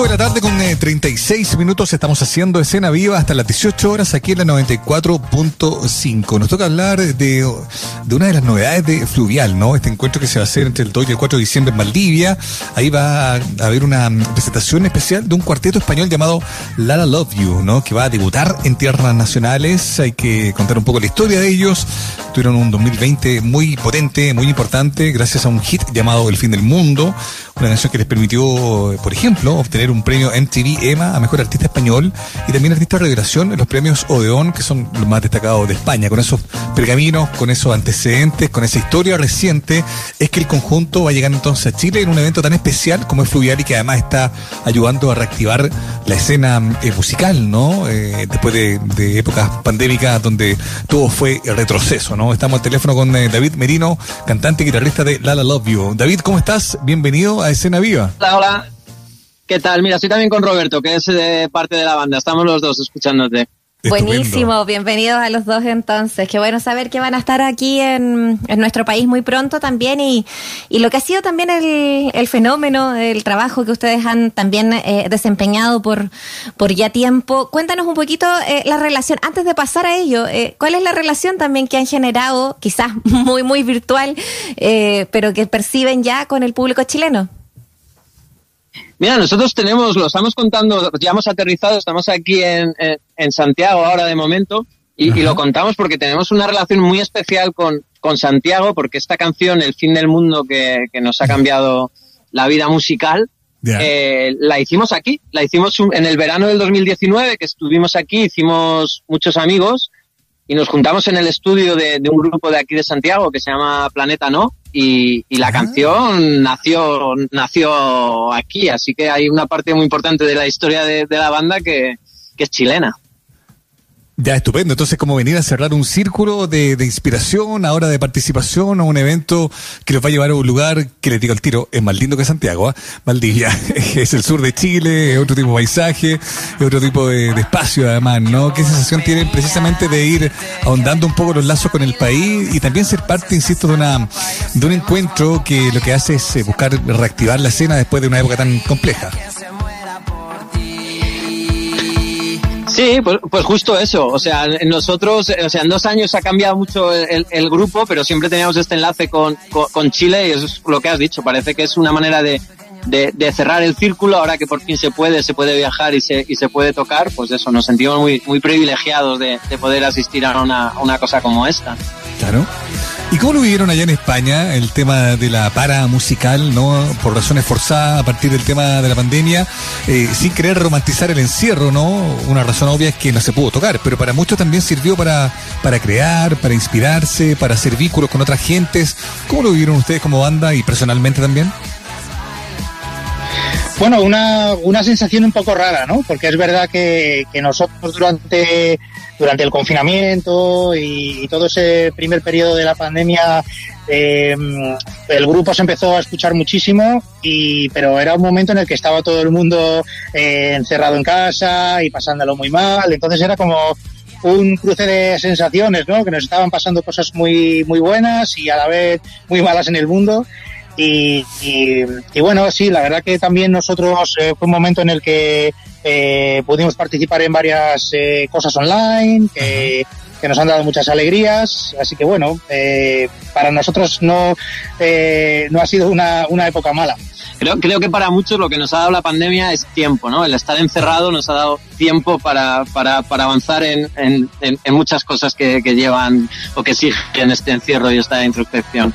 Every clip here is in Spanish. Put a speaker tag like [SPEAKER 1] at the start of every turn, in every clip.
[SPEAKER 1] 5 de la tarde con 36 eh, minutos estamos haciendo escena viva hasta las 18 horas aquí en la 94.5. Nos toca hablar de, de, una de las novedades de Fluvial, ¿no? Este encuentro que se va a hacer entre el 2 y el 4 de diciembre en Maldivia. Ahí va a haber una presentación especial de un cuarteto español llamado Lala Love You, ¿no? Que va a debutar en tierras nacionales. Hay que contar un poco la historia de ellos. Tuvieron un 2020 muy potente, muy importante, gracias a un hit llamado El fin del mundo. Una canción que les permitió, por ejemplo, obtener un premio MTV EMA a Mejor Artista Español y también Artista Revelación en los premios Odeón, que son los más destacados de España. Con esos pergaminos, con esos antecedentes, con esa historia reciente, es que el conjunto va a llegar entonces a Chile en un evento tan especial como es Fluvial y que además está ayudando a reactivar la escena eh, musical, ¿no? Eh, después de, épocas pandémicas donde todo fue retroceso, ¿no? Estamos al teléfono con eh, David Merino, cantante y guitarrista de Lala Love You. David, ¿cómo estás? Bienvenido a Escena Viva.
[SPEAKER 2] Hola, hola. ¿Qué tal? Mira, estoy también con Roberto, que es de parte de la banda. Estamos los dos escuchándote.
[SPEAKER 3] Buenísimo, bienvenidos a los dos entonces. Qué bueno saber que van a estar aquí en, nuestro país muy pronto también y, lo que ha sido también el, fenómeno, el trabajo que ustedes han también eh, desempeñado por, por ya tiempo. Cuéntanos un poquito eh, la relación, antes de pasar a ello, eh, ¿cuál es la relación también que han generado, quizás muy, muy virtual, pero que perciben ya con el público chileno?
[SPEAKER 2] Mira, nosotros tenemos, lo estamos contando, ya hemos aterrizado, estamos aquí en, en, Santiago ahora de momento, y, lo contamos porque tenemos una relación muy especial con, con Santiago, porque esta canción, El fin del mundo, que, que nos ha cambiado la vida musical, eh, la hicimos aquí, la hicimos en el verano del 2019, que estuvimos aquí, hicimos muchos amigos, y nos juntamos en el estudio de, un grupo de aquí de Santiago que se llama Planeta No y, la ah. canción nació nació aquí, así que hay una parte muy importante de la historia de, la banda que, que es chilena.
[SPEAKER 1] Ya, estupendo. Entonces, como venir a cerrar un círculo de, inspiración, ahora de participación a un evento que los va a llevar a un lugar que les digo al tiro, es más lindo que Santiago, ¿eh? Maldivia. es el sur de Chile, es otro tipo de paisaje, es otro tipo de, espacio además, ¿no? ¿Qué sensación tienen precisamente de ir ahondando un poco los lazos con el país y también ser parte, insisto, de, una, de un encuentro que lo que hace es eh, buscar reactivar la escena después de una época tan compleja?
[SPEAKER 2] Sí, pues, pues, justo eso. O sea, nosotros, o sea, en dos años ha cambiado mucho el, grupo, pero siempre teníamos este enlace con, con, Chile y eso es lo que has dicho. Parece que es una manera de, de, cerrar el círculo. Ahora que por fin se puede, se puede viajar y se, y se puede tocar, pues eso, nos sentimos muy, muy privilegiados de, de poder asistir a una, una cosa como esta.
[SPEAKER 1] Claro. ¿Y cómo lo vivieron allá en España el tema de la para musical, no por razones forzadas a partir del tema de la pandemia, eh, sin querer romantizar el encierro, no? Una razón obvia es que no se pudo tocar, pero para muchos también sirvió para, para crear, para inspirarse, para hacer vínculos con otras gentes. ¿Cómo lo vivieron ustedes como banda y personalmente también?
[SPEAKER 4] Bueno, una, una sensación un poco rara, ¿no? Porque es verdad que, nosotros durante durante el confinamiento y, todo ese primer periodo de la pandemia, eh, el grupo se empezó a escuchar muchísimo, y, pero era un momento en el que estaba todo el mundo eh, encerrado en casa y pasándolo muy mal. Entonces era como un cruce de sensaciones, ¿no? Que nos estaban pasando cosas muy, muy buenas y a la vez muy malas en el mundo. Y, bueno, sí, la verdad que también nosotros eh, fue un momento en el que eh, pudimos participar en varias eh, cosas online que, nos han dado muchas alegrías. Así que bueno, eh, para nosotros no, eh, no ha sido una, una época mala.
[SPEAKER 2] Creo, creo que para muchos lo que nos ha dado la pandemia es tiempo, ¿no? El estar encerrado nos ha dado tiempo para, para, para avanzar en, en, en, muchas cosas que, que llevan o que siguen este encierro y esta introspección.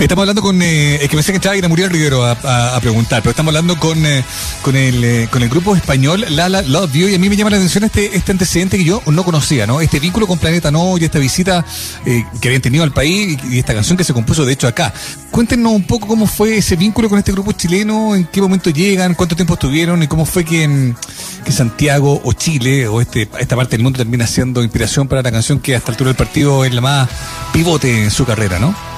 [SPEAKER 1] Estamos hablando con. Eh, es que pensé que entraba a Muriel Rivero a, preguntar, pero estamos hablando con, eh, con, el, eh, con el grupo español Lala Love You y a mí me llama la atención este, este antecedente que yo no conocía, ¿no? Este vínculo con Planeta No y esta visita que habían tenido al país y, esta canción que se compuso de hecho acá. Cuéntenos un poco cómo fue ese vínculo con este grupo chileno, en qué momento llegan, cuánto tiempo estuvieron y cómo fue que, que Santiago o Chile o este, esta parte del mundo termina siendo inspiración para la canción que hasta el altura del partido es la más pivote en su carrera, ¿no?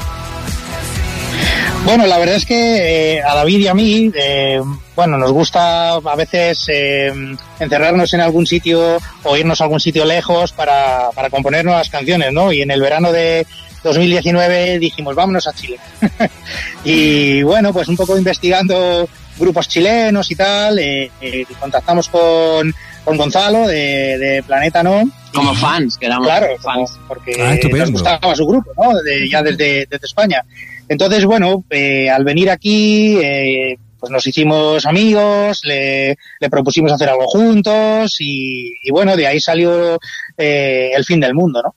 [SPEAKER 4] Bueno, la verdad es que eh, a David y a mí, eh, bueno, nos gusta a veces eh, encerrarnos en algún sitio o irnos a algún sitio lejos para, para componer nuevas canciones, ¿no? Y en el verano de, 2019 dijimos, vámonos a Chile. y bueno, pues un poco investigando grupos chilenos y tal, eh, eh, contactamos con, con Gonzalo de, Planeta No.
[SPEAKER 2] Como fans, que éramos
[SPEAKER 4] claro, fans. porque ah, nos gustaba su grupo, ¿no? ya desde, desde España. Entonces, bueno, eh, al venir aquí, eh, pues nos hicimos amigos, le, le, propusimos hacer algo juntos y, bueno, de ahí salió eh, el fin del mundo, ¿no?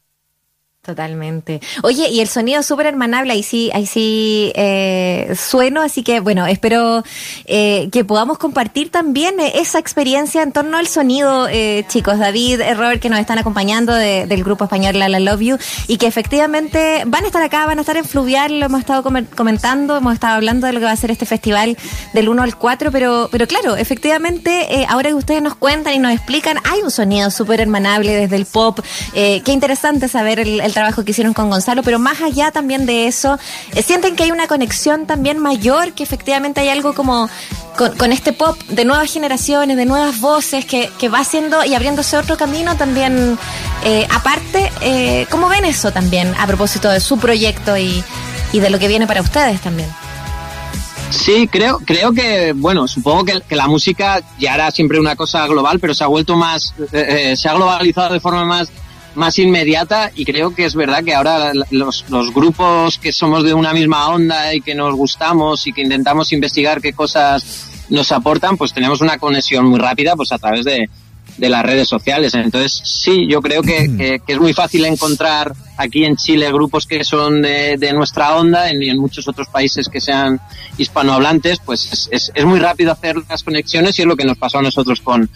[SPEAKER 3] Totalmente. Oye, y el sonido súper hermanable, ahí sí, ahí sí eh, sueno, así que bueno, espero eh, que podamos compartir también eh, esa experiencia en torno al sonido, eh, chicos, David, eh, Robert, que nos están acompañando de, del grupo español La La Love You, y que efectivamente van a estar acá, van a estar en Fluvial, lo hemos estado comentando, hemos estado hablando de lo que va a ser este festival del 1 al 4, pero, pero claro, efectivamente, ahora que ustedes nos cuentan y nos explican, hay un sonido súper hermanable desde el pop, qué interesante saber el trabajo que hicieron con Gonzalo, pero más allá también de eso, eh, sienten que hay una conexión también mayor, que efectivamente hay algo como con, este pop de nuevas generaciones, de nuevas voces, que, va haciendo y abriéndose otro camino también. Eh, aparte, eh, ¿cómo ven eso también a propósito de su proyecto y, de lo que viene para ustedes también?
[SPEAKER 2] Sí, creo, creo que, bueno, supongo que, la música ya era siempre una cosa global, pero se ha vuelto más, se ha globalizado de forma más más inmediata y creo que es verdad que ahora los, los grupos que somos de una misma onda y que nos gustamos y que intentamos investigar qué cosas nos aportan, pues tenemos una conexión muy rápida pues a través de, de las redes sociales. Entonces, sí, yo creo que, que, es muy fácil encontrar aquí en Chile grupos que son de, de nuestra onda y en, muchos otros países que sean hispanohablantes, pues es, es, es, muy rápido hacer las conexiones y es lo que nos pasó a nosotros con,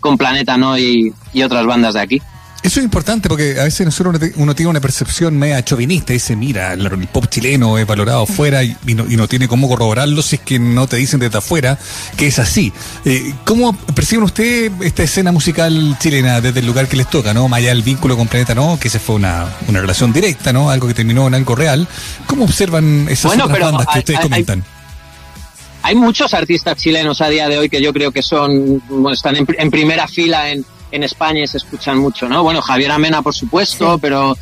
[SPEAKER 2] con Planeta ¿no? y, y otras bandas de aquí.
[SPEAKER 1] Eso es importante porque a veces nosotros uno tiene una percepción media chauvinista, dice, mira, el, pop chileno es valorado afuera y, no, tiene cómo corroborarlo si es que no te dicen desde afuera que es así. Eh, ¿Cómo perciben ustedes esta escena musical chilena desde el lugar que les toca, no? Más allá del vínculo con Planeta No, que se fue una, relación directa, ¿no? Algo que terminó en algo real. ¿Cómo observan esas otras bandas que ustedes comentan?
[SPEAKER 2] Hay, muchos artistas chilenos a día de hoy que yo creo que son, están en primera fila en en España se escuchan mucho, ¿no? Bueno, Javier Amena, por supuesto, pero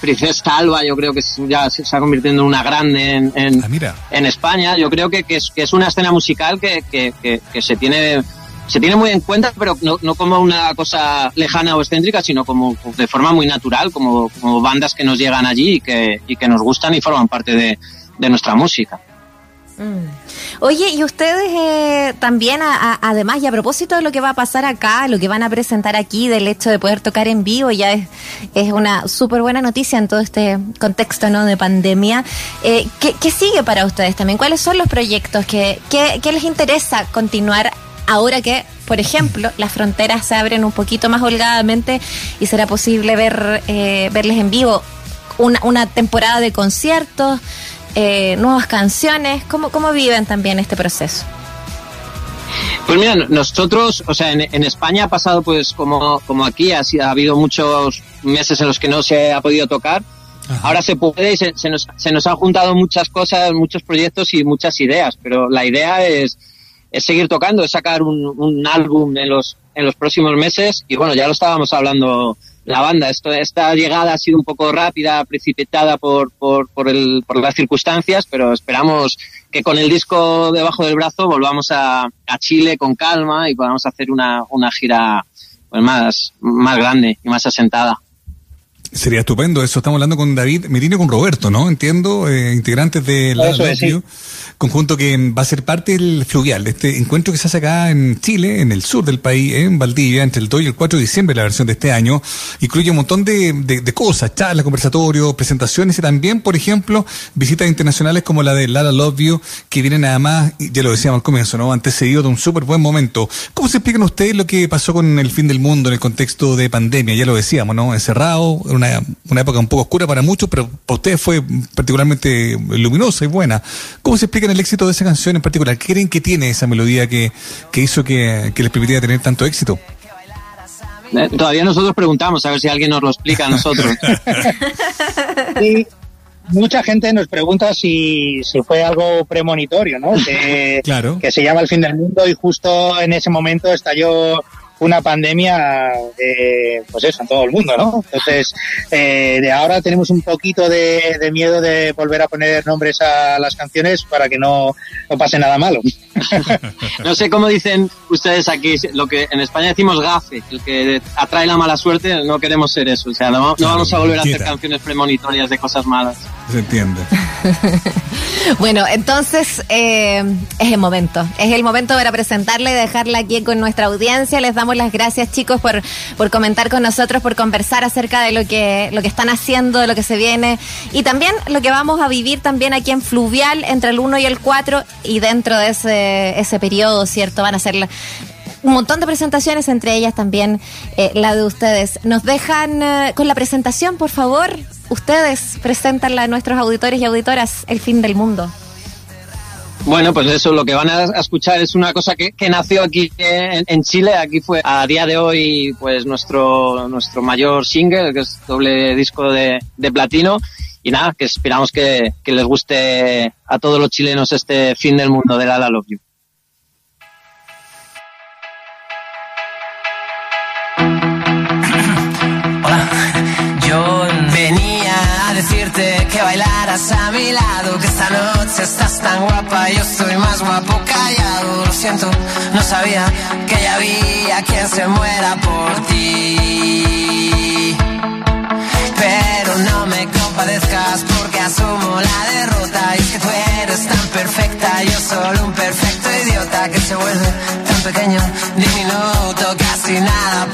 [SPEAKER 2] Princesa Alba yo creo que ya se está convirtiendo en una grande en, en, ah, en España. Yo creo que, que, es, que, es, una escena musical que, que, que, se tiene se tiene muy en cuenta, pero no, no, como una cosa lejana o excéntrica, sino como de forma muy natural, como, como bandas que nos llegan allí y que, y que nos gustan y forman parte de, de nuestra música.
[SPEAKER 3] Mm. Oye, y ustedes eh, también, además, y a propósito de lo que va a pasar acá, lo que van a presentar aquí, del hecho de poder tocar en vivo, ya es, es una súper buena noticia en todo este contexto ¿no? de pandemia. Eh, ¿qué, sigue para ustedes también? ¿Cuáles son los proyectos que, les interesa continuar ahora que, por ejemplo, las fronteras se abren un poquito más holgadamente y será posible ver eh, verles en vivo? Una temporada de conciertos. Eh, nuevas canciones. ¿Cómo, ¿Cómo viven también este proceso?
[SPEAKER 2] Pues mira, nosotros, o sea, en, España ha pasado pues como, como aquí, ha, ha, habido muchos meses en los que no se ha podido tocar. Ahora se puede y se, nos, se nos han juntado muchas cosas, muchos proyectos y muchas ideas, pero la idea es, es seguir tocando, es sacar un, un álbum en los, en los próximos meses y bueno, ya lo estábamos hablando la banda. Esto, esta llegada ha sido un poco rápida, precipitada por, por, el, por las circunstancias, pero esperamos que con el disco debajo del brazo volvamos a, a Chile con calma y podamos hacer una, una gira pues más, más grande y más asentada.
[SPEAKER 1] Sería estupendo eso. Estamos hablando con David Merino y con Roberto, ¿no? Entiendo, eh, integrantes de la conjunto que va a ser parte del fluvial, este encuentro que se hace acá en Chile, en el sur del país, en Valdivia, entre el 2 y el 4 de diciembre, la versión de este año. Incluye un montón de, de, cosas, charlas, conversatorios, presentaciones y también, por ejemplo, visitas internacionales como la de Lara Love You, que vienen además, ya lo decíamos al comienzo, ¿no? Antecedido de un súper buen momento. ¿Cómo se explican ustedes lo que pasó con el fin del mundo en el contexto de pandemia? Ya lo decíamos, ¿no? Encerrado, una, una época un poco oscura para muchos, pero para ustedes fue particularmente luminosa y buena. ¿Cómo se explican el éxito de esa canción en particular? ¿Qué creen que tiene esa melodía que, que hizo que, les permitiera tener tanto éxito?
[SPEAKER 2] Eh, todavía nosotros preguntamos a ver si alguien nos lo explica a nosotros.
[SPEAKER 4] sí, mucha gente nos pregunta si, si fue algo premonitorio, ¿no? Que,
[SPEAKER 1] claro.
[SPEAKER 4] que se llama el fin del mundo y justo en ese momento estalló una pandemia, eh, pues eso, en todo el mundo, ¿no? Entonces, eh, de ahora tenemos un poquito de, de, miedo de volver a poner nombres a las canciones para que no, no pase nada malo.
[SPEAKER 2] no sé cómo dicen ustedes aquí, lo que en España decimos gafe, el que atrae la mala suerte, no queremos ser eso, o sea, no, no vamos a volver a hacer canciones premonitorias de cosas malas.
[SPEAKER 1] Se entiende.
[SPEAKER 3] bueno, entonces eh, es el momento. Es el momento para presentarla y dejarla aquí con nuestra audiencia. Les damos las gracias, chicos, por, por comentar con nosotros, por conversar acerca de lo que, lo que están haciendo, de lo que se viene y también lo que vamos a vivir también aquí en Fluvial entre el 1 y el 4 y dentro de ese, ese periodo, ¿cierto? Van a ser un montón de presentaciones, entre ellas también eh, la de ustedes. Nos dejan eh, con la presentación, por favor. Ustedes presentan a nuestros auditores y auditoras el fin del mundo.
[SPEAKER 2] Bueno, pues eso, lo que van a escuchar es una cosa que, nació aquí en, Chile. Aquí fue a día de hoy, pues nuestro, nuestro mayor single, que es doble disco de, platino. Y nada, que esperamos que, que, les guste a todos los chilenos este fin del mundo de La La Love You.
[SPEAKER 5] Bailaras a mi lado, que esta noche estás tan guapa, yo estoy más guapo callado, lo siento, no sabía que ya había quien se muera por ti. Pero no me compadezcas porque asumo la derrota. Y es que tú eres tan perfecta, yo solo un perfecto idiota que se vuelve tan pequeño, diminuto, casi nada